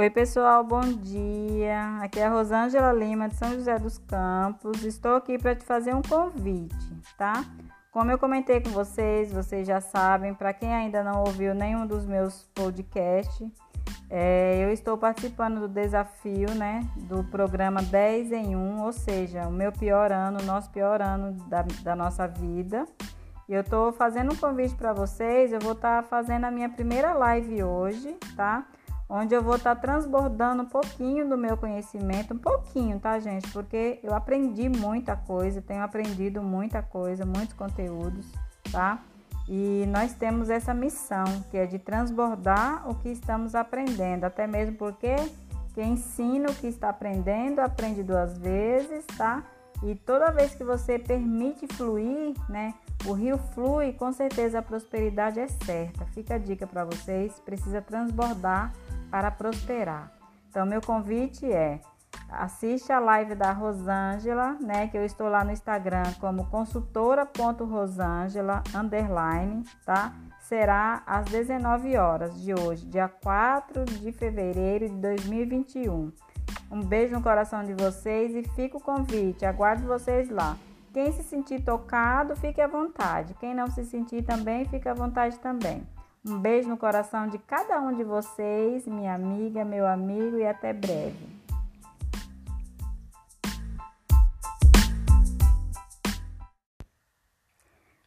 Oi, pessoal, bom dia. Aqui é a Rosângela Lima de São José dos Campos. Estou aqui para te fazer um convite, tá? Como eu comentei com vocês, vocês já sabem, para quem ainda não ouviu nenhum dos meus podcasts, é, eu estou participando do desafio, né, do programa 10 em 1, ou seja, o meu pior ano, o nosso pior ano da, da nossa vida. E eu estou fazendo um convite para vocês, eu vou estar tá fazendo a minha primeira live hoje, tá? Onde eu vou estar tá transbordando um pouquinho do meu conhecimento, um pouquinho, tá, gente? Porque eu aprendi muita coisa, tenho aprendido muita coisa, muitos conteúdos, tá? E nós temos essa missão, que é de transbordar o que estamos aprendendo, até mesmo porque quem ensina o que está aprendendo aprende duas vezes, tá? E toda vez que você permite fluir, né? O rio flui, com certeza a prosperidade é certa. Fica a dica para vocês, precisa transbordar para prosperar. Então, meu convite é assiste a live da Rosângela, né? Que eu estou lá no Instagram como consultora.rosângela underline, tá? Será às 19 horas de hoje, dia 4 de fevereiro de 2021. Um beijo no coração de vocês e fica o convite, aguardo vocês lá. Quem se sentir tocado, fique à vontade. Quem não se sentir também, fique à vontade também. Um beijo no coração de cada um de vocês, minha amiga, meu amigo, e até breve.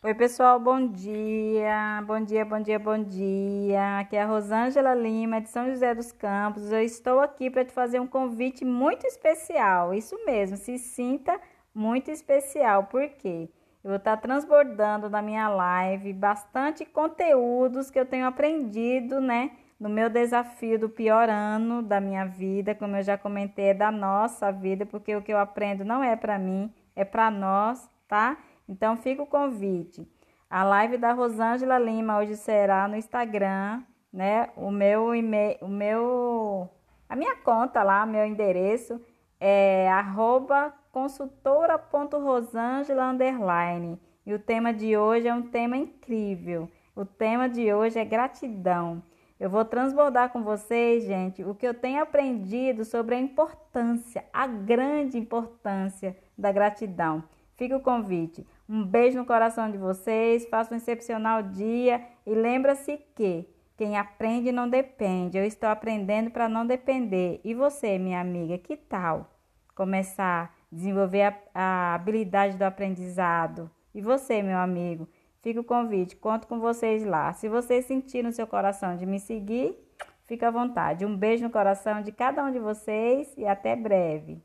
Oi, pessoal, bom dia. Bom dia, bom dia, bom dia. Aqui é a Rosângela Lima, de São José dos Campos. Eu estou aqui para te fazer um convite muito especial. Isso mesmo, se sinta muito especial. Por quê? Eu vou estar transbordando na minha live bastante conteúdos que eu tenho aprendido, né? No meu desafio do pior ano da minha vida, como eu já comentei, é da nossa vida, porque o que eu aprendo não é para mim, é para nós, tá? Então fica o convite. A live da Rosângela Lima hoje será no Instagram, né? O meu e-mail, o meu a minha conta lá, meu endereço é arroba consultora.rosângela underline. E o tema de hoje é um tema incrível. O tema de hoje é gratidão. Eu vou transbordar com vocês, gente, o que eu tenho aprendido sobre a importância, a grande importância da gratidão. Fica o convite. Um beijo no coração de vocês, faça um excepcional dia e lembra-se que quem aprende não depende. Eu estou aprendendo para não depender. E você, minha amiga, que tal começar desenvolver a, a habilidade do aprendizado. E você, meu amigo, fica o convite, conto com vocês lá. Se você sentir no seu coração de me seguir, fica à vontade. Um beijo no coração de cada um de vocês e até breve.